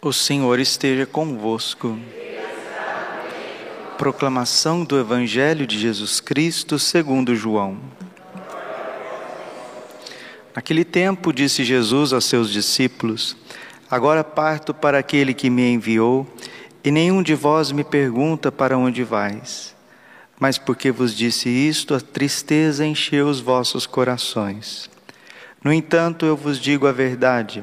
O Senhor esteja convosco. Proclamação do Evangelho de Jesus Cristo segundo João. Naquele tempo disse Jesus aos seus discípulos: Agora parto para aquele que me enviou, e nenhum de vós me pergunta para onde vais. Mas porque vos disse isto, a tristeza encheu os vossos corações. No entanto, eu vos digo a verdade: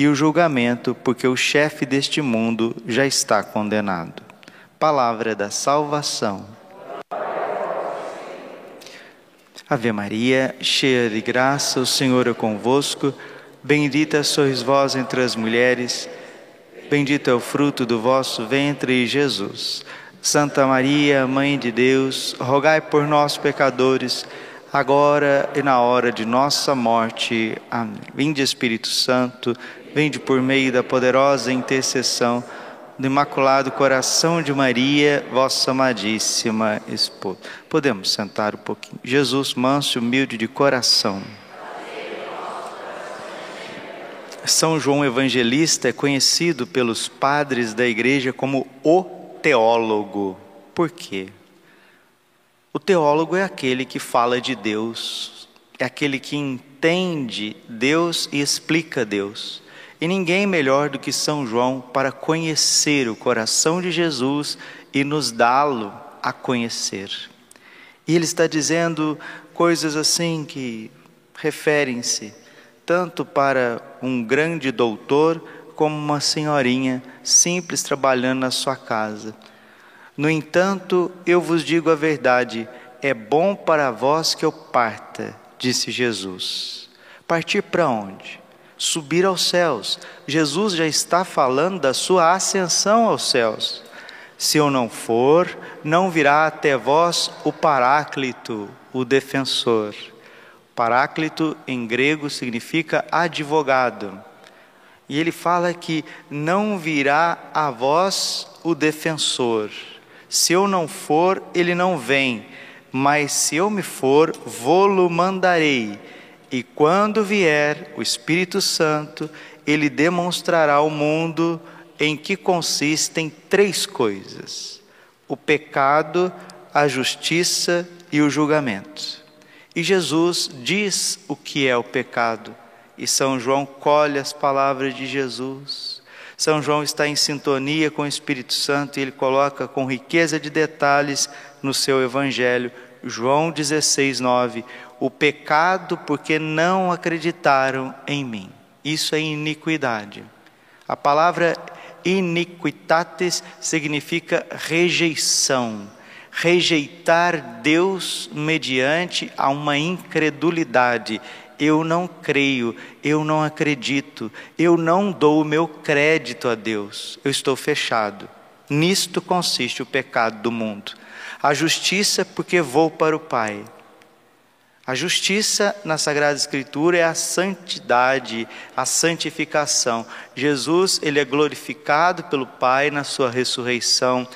e o julgamento, porque o chefe deste mundo já está condenado. Palavra da salvação. Ave Maria, cheia de graça, o Senhor é convosco. Bendita sois vós entre as mulheres, bendito é o fruto do vosso ventre, Jesus. Santa Maria, Mãe de Deus, rogai por nós, pecadores, agora e na hora de nossa morte. Amém. Vinde, Espírito Santo Vinde por meio da poderosa intercessão do Imaculado Coração de Maria, vossa amadíssima esposa. Podemos sentar um pouquinho. Jesus, manso e humilde de coração. São João Evangelista é conhecido pelos padres da igreja como o teólogo. Por quê? O teólogo é aquele que fala de Deus, é aquele que entende Deus e explica Deus. E ninguém melhor do que São João para conhecer o coração de Jesus e nos dá-lo a conhecer. E ele está dizendo coisas assim que referem-se tanto para um grande doutor como uma senhorinha simples trabalhando na sua casa. No entanto, eu vos digo a verdade: é bom para vós que eu parta, disse Jesus. Partir para onde? Subir aos céus. Jesus já está falando da sua ascensão aos céus. Se eu não for, não virá até vós o Paráclito, o defensor. Paráclito em grego significa advogado. E ele fala que não virá a vós o defensor. Se eu não for, ele não vem. Mas se eu me for, vou-lo mandarei e quando vier o Espírito Santo, ele demonstrará ao mundo em que consistem três coisas: o pecado, a justiça e o julgamento. E Jesus diz o que é o pecado, e São João colhe as palavras de Jesus. São João está em sintonia com o Espírito Santo e ele coloca com riqueza de detalhes no seu evangelho, João 16, 9 o pecado porque não acreditaram em mim. Isso é iniquidade. A palavra iniquitatis significa rejeição. Rejeitar Deus mediante a uma incredulidade. Eu não creio, eu não acredito, eu não dou o meu crédito a Deus, eu estou fechado. Nisto consiste o pecado do mundo. A justiça, porque vou para o Pai. A justiça na Sagrada Escritura é a santidade, a santificação. Jesus, ele é glorificado pelo Pai na sua ressurreição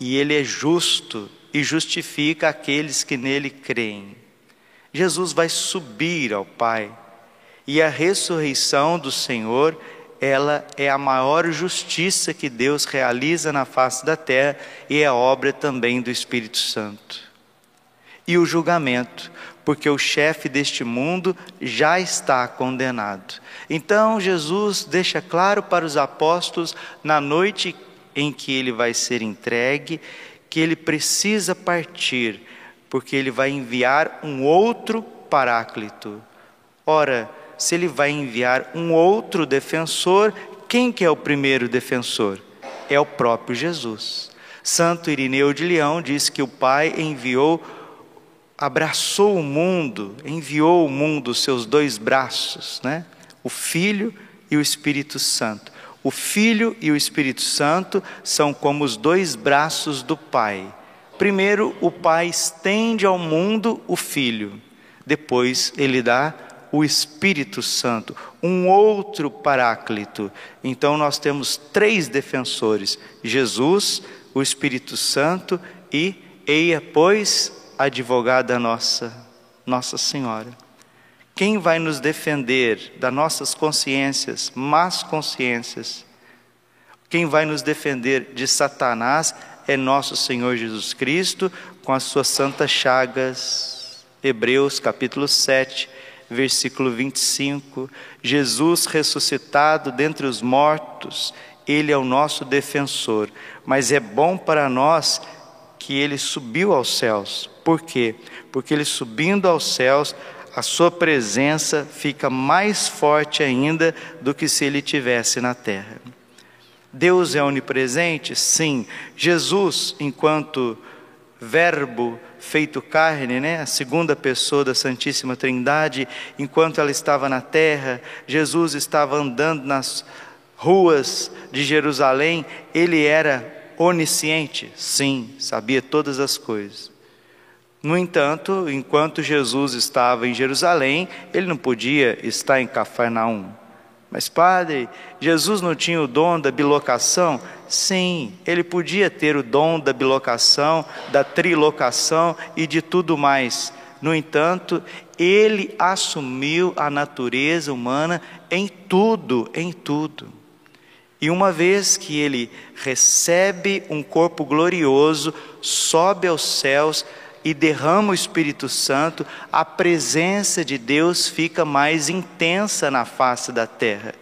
e ele é justo e justifica aqueles que nele creem. Jesus vai subir ao Pai e a ressurreição do Senhor, ela é a maior justiça que Deus realiza na face da terra e é obra também do Espírito Santo. E o julgamento, porque o chefe deste mundo já está condenado. Então Jesus deixa claro para os apóstolos, na noite em que ele vai ser entregue, que ele precisa partir, porque ele vai enviar um outro paráclito. Ora, se ele vai enviar um outro defensor, quem que é o primeiro defensor? É o próprio Jesus. Santo Irineu de Leão diz que o Pai enviou abraçou o mundo, enviou ao mundo os seus dois braços, né? o Filho e o Espírito Santo. O Filho e o Espírito Santo são como os dois braços do Pai. Primeiro, o Pai estende ao mundo o Filho, depois, ele dá o Espírito Santo, um outro paráclito. Então, nós temos três defensores: Jesus, o Espírito Santo e, eia, pois, advogada nossa, Nossa Senhora. Quem vai nos defender das nossas consciências, más consciências? Quem vai nos defender de Satanás é nosso Senhor Jesus Cristo, com as suas santas chagas. Hebreus capítulo 7, versículo 25. Jesus ressuscitado dentre os mortos, ele é o nosso defensor, mas é bom para nós que ele subiu aos céus. Por quê? Porque ele subindo aos céus, a sua presença fica mais forte ainda do que se ele tivesse na terra. Deus é onipresente? Sim. Jesus, enquanto Verbo feito carne, né? a segunda pessoa da Santíssima Trindade, enquanto ela estava na terra, Jesus estava andando nas ruas de Jerusalém, ele era onisciente? Sim, sabia todas as coisas. No entanto, enquanto Jesus estava em Jerusalém, ele não podia estar em Cafarnaum. Mas, padre, Jesus não tinha o dom da bilocação? Sim, ele podia ter o dom da bilocação, da trilocação e de tudo mais. No entanto, ele assumiu a natureza humana em tudo, em tudo. E uma vez que ele recebe um corpo glorioso, sobe aos céus, e derrama o Espírito Santo, a presença de Deus fica mais intensa na face da terra.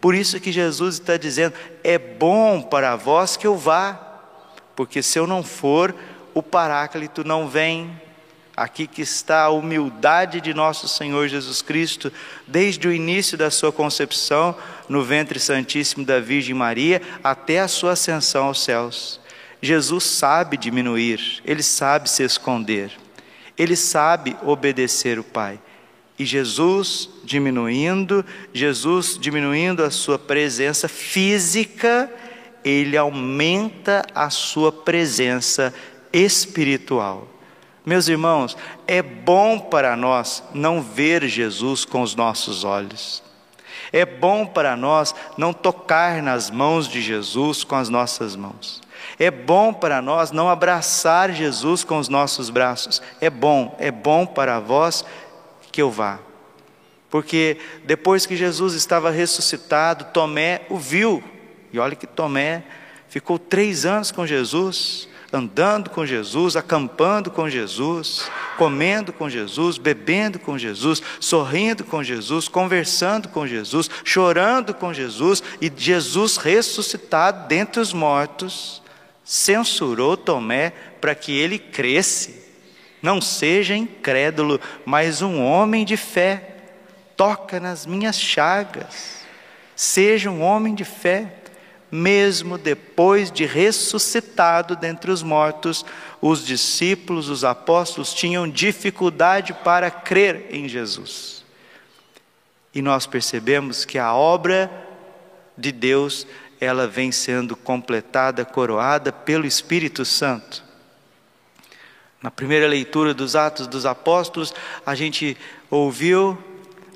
Por isso que Jesus está dizendo: é bom para vós que eu vá, porque se eu não for, o Paráclito não vem. Aqui que está a humildade de nosso Senhor Jesus Cristo, desde o início da sua concepção no ventre santíssimo da Virgem Maria até a sua ascensão aos céus. Jesus sabe diminuir, ele sabe se esconder, ele sabe obedecer o Pai. E Jesus diminuindo, Jesus diminuindo a sua presença física, ele aumenta a sua presença espiritual. Meus irmãos, é bom para nós não ver Jesus com os nossos olhos. É bom para nós não tocar nas mãos de Jesus com as nossas mãos. É bom para nós não abraçar Jesus com os nossos braços. É bom, é bom para vós que eu vá. Porque depois que Jesus estava ressuscitado, Tomé o viu. E olha que Tomé ficou três anos com Jesus, andando com Jesus, acampando com Jesus, comendo com Jesus, bebendo com Jesus, sorrindo com Jesus, conversando com Jesus, chorando com Jesus, e Jesus ressuscitado dentre os mortos censurou Tomé para que ele cresce. Não seja incrédulo, mas um homem de fé. Toca nas minhas chagas. Seja um homem de fé. Mesmo depois de ressuscitado dentre os mortos, os discípulos, os apóstolos tinham dificuldade para crer em Jesus. E nós percebemos que a obra de Deus ela vem sendo completada, coroada pelo Espírito Santo. Na primeira leitura dos Atos dos Apóstolos, a gente ouviu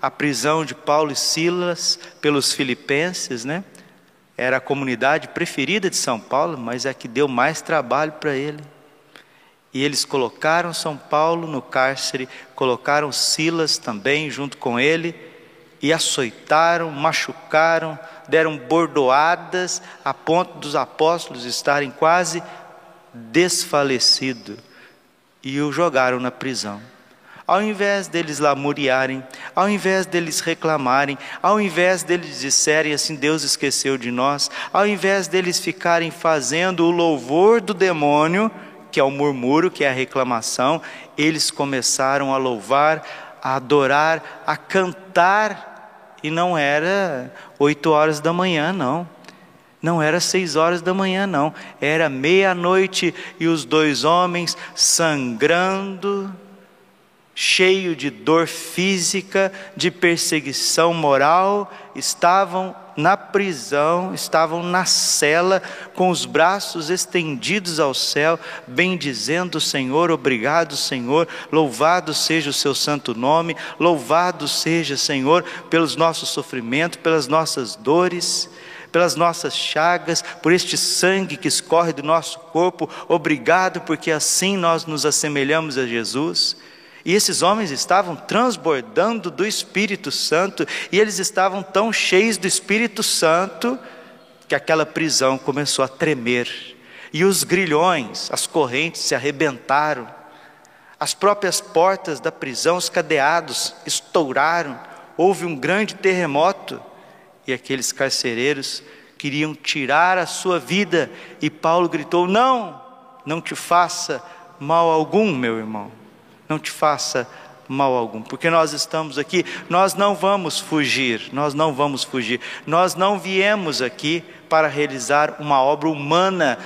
a prisão de Paulo e Silas pelos filipenses, né? Era a comunidade preferida de São Paulo, mas é que deu mais trabalho para ele. E eles colocaram São Paulo no cárcere, colocaram Silas também junto com ele, e açoitaram, machucaram, deram bordoadas a ponto dos apóstolos estarem quase desfalecidos e o jogaram na prisão. Ao invés deles lamuriarem, ao invés deles reclamarem, ao invés deles disserem assim: Deus esqueceu de nós, ao invés deles ficarem fazendo o louvor do demônio, que é o murmúrio, que é a reclamação, eles começaram a louvar, a adorar, a cantar e não era oito horas da manhã, não. Não era seis horas da manhã, não. Era meia-noite e os dois homens sangrando, cheio de dor física, de perseguição moral, estavam na prisão, estavam na cela, com os braços estendidos ao céu, bendizendo o Senhor, obrigado, Senhor, louvado seja o seu santo nome, louvado seja, Senhor, pelos nossos sofrimentos, pelas nossas dores pelas nossas chagas, por este sangue que escorre do nosso corpo. Obrigado, porque assim nós nos assemelhamos a Jesus. E esses homens estavam transbordando do Espírito Santo, e eles estavam tão cheios do Espírito Santo, que aquela prisão começou a tremer, e os grilhões, as correntes se arrebentaram, as próprias portas da prisão, os cadeados estouraram, houve um grande terremoto, e aqueles carcereiros queriam tirar a sua vida, e Paulo gritou: Não, não te faça mal algum, meu irmão não te faça mal algum, porque nós estamos aqui, nós não vamos fugir, nós não vamos fugir, nós não viemos aqui para realizar uma obra humana,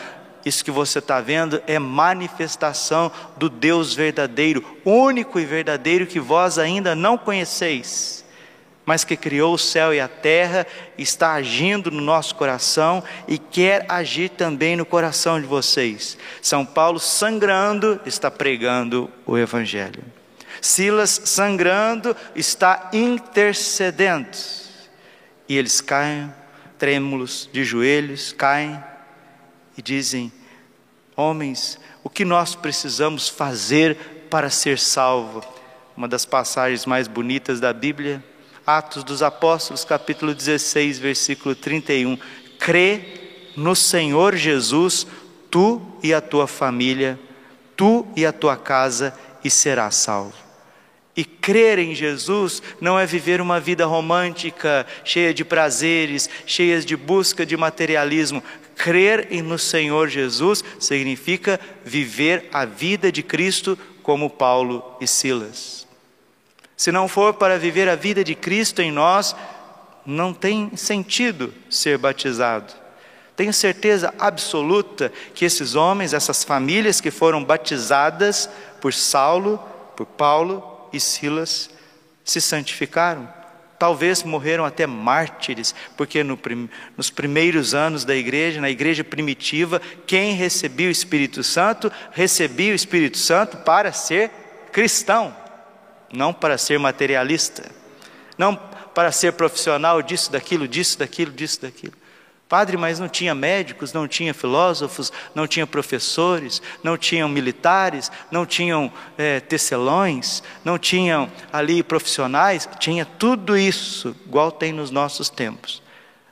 isso que você está vendo é manifestação do Deus verdadeiro, único e verdadeiro que vós ainda não conheceis, mas que criou o céu e a terra, está agindo no nosso coração e quer agir também no coração de vocês. São Paulo sangrando está pregando o Evangelho. Silas sangrando está intercedendo. E eles caem, trêmulos de joelhos, caem e dizem: Homens, o que nós precisamos fazer para ser salvo? Uma das passagens mais bonitas da Bíblia Atos dos Apóstolos, capítulo 16, versículo 31. Crê no Senhor Jesus, tu e a tua família, tu e a tua casa, e serás salvo. E crer em Jesus não é viver uma vida romântica, cheia de prazeres, cheias de busca de materialismo. Crer no Senhor Jesus significa viver a vida de Cristo como Paulo e Silas. Se não for para viver a vida de Cristo em nós, não tem sentido ser batizado. Tenho certeza absoluta que esses homens, essas famílias que foram batizadas por Saulo, por Paulo e Silas, se santificaram. Talvez morreram até mártires, porque no, nos primeiros anos da igreja, na igreja primitiva, quem recebia o Espírito Santo, recebia o Espírito Santo para ser cristão não para ser materialista, não para ser profissional disso, daquilo, disso, daquilo, disso, daquilo. Padre, mas não tinha médicos, não tinha filósofos, não tinha professores, não tinham militares, não tinham é, tecelões, não tinham ali profissionais, tinha tudo isso, igual tem nos nossos tempos.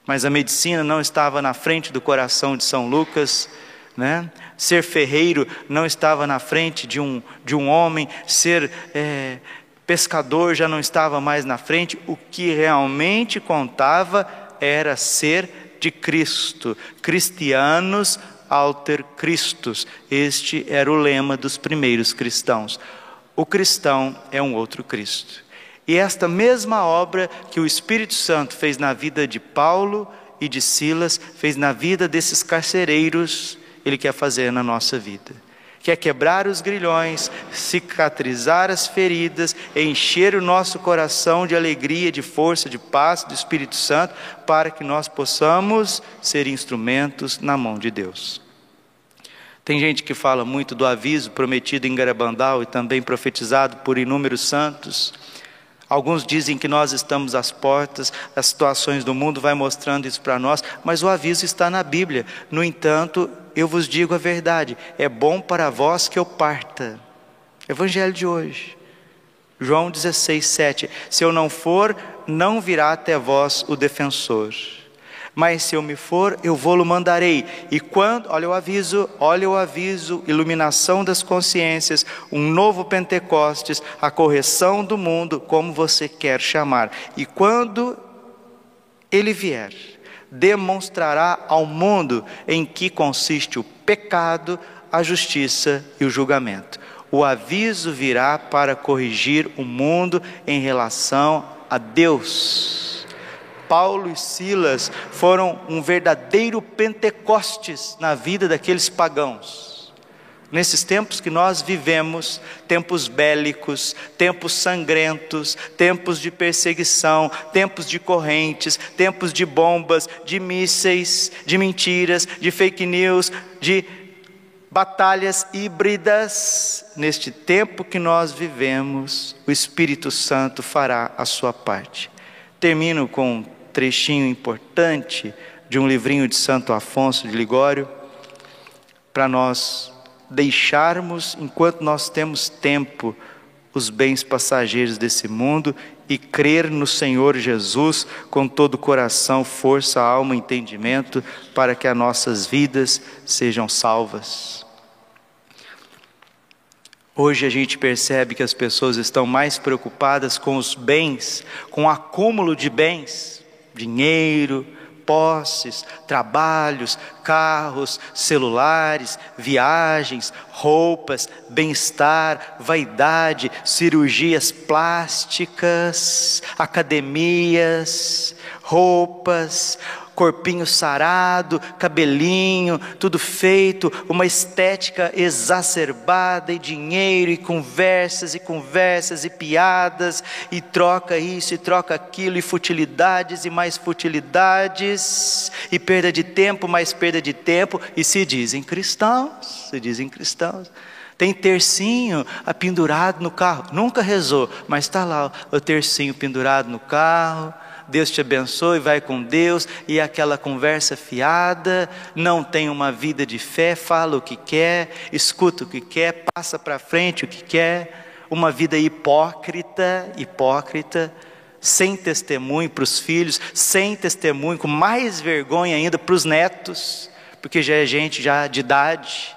Mas a medicina não estava na frente do coração de São Lucas, né? Ser ferreiro não estava na frente de um, de um homem, ser é, pescador já não estava mais na frente, o que realmente contava era ser de Cristo, cristianos alter Christus. Este era o lema dos primeiros cristãos. O cristão é um outro Cristo. E esta mesma obra que o Espírito Santo fez na vida de Paulo e de Silas, fez na vida desses carcereiros, ele quer fazer na nossa vida quer quebrar os grilhões, cicatrizar as feridas, encher o nosso coração de alegria, de força, de paz do Espírito Santo, para que nós possamos ser instrumentos na mão de Deus. Tem gente que fala muito do aviso prometido em Garabandal e também profetizado por inúmeros santos. Alguns dizem que nós estamos às portas, as situações do mundo vai mostrando isso para nós, mas o aviso está na Bíblia. No entanto, eu vos digo a verdade: é bom para vós que eu parta. Evangelho de hoje. João 16, 7. Se eu não for, não virá até vós o defensor. Mas se eu me for, eu vou-lo mandarei. E quando, olha o aviso, olha o aviso, iluminação das consciências, um novo Pentecostes, a correção do mundo, como você quer chamar. E quando ele vier, demonstrará ao mundo em que consiste o pecado, a justiça e o julgamento. O aviso virá para corrigir o mundo em relação a Deus. Paulo e Silas foram um verdadeiro Pentecostes na vida daqueles pagãos. Nesses tempos que nós vivemos, tempos bélicos, tempos sangrentos, tempos de perseguição, tempos de correntes, tempos de bombas, de mísseis, de mentiras, de fake news, de batalhas híbridas, neste tempo que nós vivemos, o Espírito Santo fará a sua parte. Termino com um trechinho importante de um livrinho de Santo Afonso de Ligório, para nós deixarmos, enquanto nós temos tempo, os bens passageiros desse mundo e crer no Senhor Jesus com todo o coração, força, alma, entendimento, para que as nossas vidas sejam salvas. Hoje a gente percebe que as pessoas estão mais preocupadas com os bens, com o acúmulo de bens, dinheiro, posses, trabalhos, carros, celulares, viagens, roupas, bem-estar, vaidade, cirurgias plásticas, academias, roupas, corpinho sarado, cabelinho, tudo feito, uma estética exacerbada e dinheiro e conversas e conversas e piadas e troca isso e troca aquilo e futilidades e mais futilidades e perda de tempo, mais perda de tempo e se dizem cristãos, se dizem cristãos. Tem tercinho pendurado no carro. Nunca rezou, mas está lá o tercinho pendurado no carro Deus te abençoe, vai com Deus, e aquela conversa fiada, não tem uma vida de fé, fala o que quer, escuta o que quer, passa para frente o que quer, uma vida hipócrita, hipócrita, sem testemunho para os filhos, sem testemunho, com mais vergonha ainda para os netos, porque já é gente já de idade,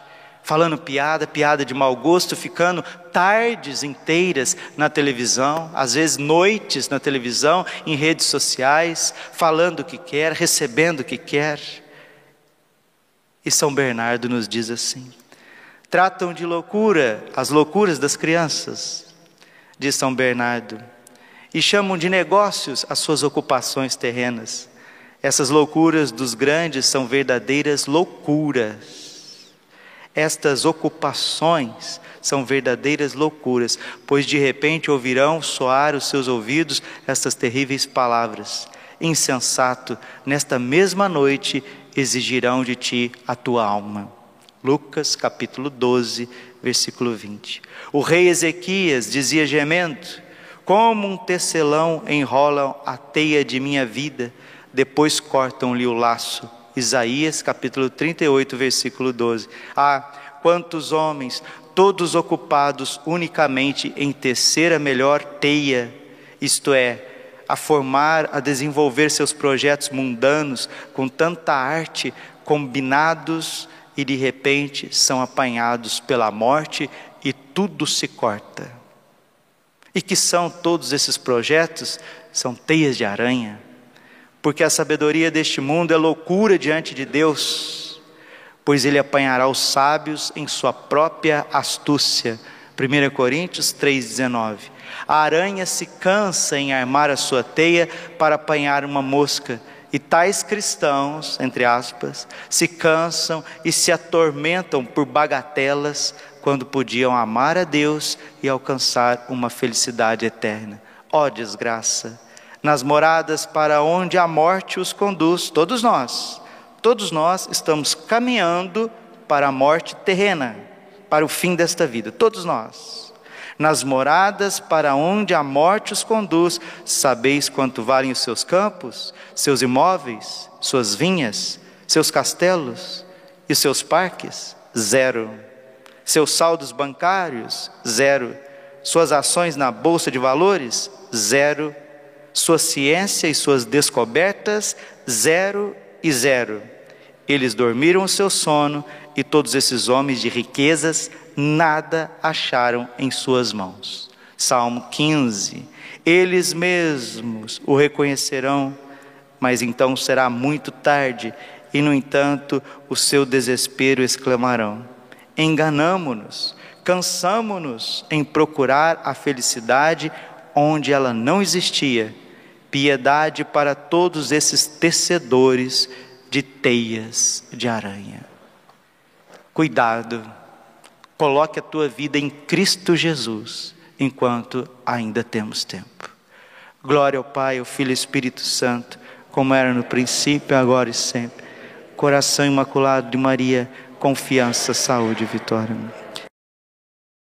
falando piada, piada de mau gosto, ficando tardes inteiras na televisão, às vezes noites na televisão, em redes sociais, falando o que quer, recebendo o que quer. E São Bernardo nos diz assim: tratam de loucura as loucuras das crianças, diz São Bernardo, e chamam de negócios as suas ocupações terrenas. Essas loucuras dos grandes são verdadeiras loucuras estas ocupações são verdadeiras loucuras, pois de repente ouvirão soar os seus ouvidos estas terríveis palavras: Insensato, nesta mesma noite exigirão de ti a tua alma. Lucas capítulo 12, versículo 20. O rei Ezequias dizia gemendo: Como um tecelão enrolam a teia de minha vida, depois cortam-lhe o laço Isaías capítulo 38, versículo 12. Ah, quantos homens, todos ocupados unicamente em tecer a melhor teia, isto é, a formar, a desenvolver seus projetos mundanos com tanta arte, combinados e de repente são apanhados pela morte e tudo se corta. E que são todos esses projetos? São teias de aranha porque a sabedoria deste mundo é loucura diante de Deus, pois ele apanhará os sábios em sua própria astúcia. 1 Coríntios 3,19. A aranha se cansa em armar a sua teia para apanhar uma mosca, e tais cristãos, entre aspas, se cansam e se atormentam por bagatelas quando podiam amar a Deus e alcançar uma felicidade eterna. Ó oh, desgraça! Nas moradas para onde a morte os conduz, todos nós, todos nós estamos caminhando para a morte terrena, para o fim desta vida, todos nós. Nas moradas para onde a morte os conduz, sabeis quanto valem os seus campos, seus imóveis, suas vinhas, seus castelos e seus parques? Zero. Seus saldos bancários? Zero. Suas ações na bolsa de valores? Zero sua ciência e suas descobertas, zero e zero. Eles dormiram o seu sono e todos esses homens de riquezas nada acharam em suas mãos. Salmo 15. Eles mesmos o reconhecerão, mas então será muito tarde, e no entanto o seu desespero exclamarão: Enganamo-nos, cansamo-nos em procurar a felicidade onde ela não existia piedade para todos esses tecedores de teias de aranha. Cuidado, Coloque a tua vida em Cristo Jesus, enquanto ainda temos tempo. Glória ao Pai, ao Filho e ao Espírito Santo, como era no princípio, agora e sempre. Coração imaculado de Maria, confiança, saúde e vitória.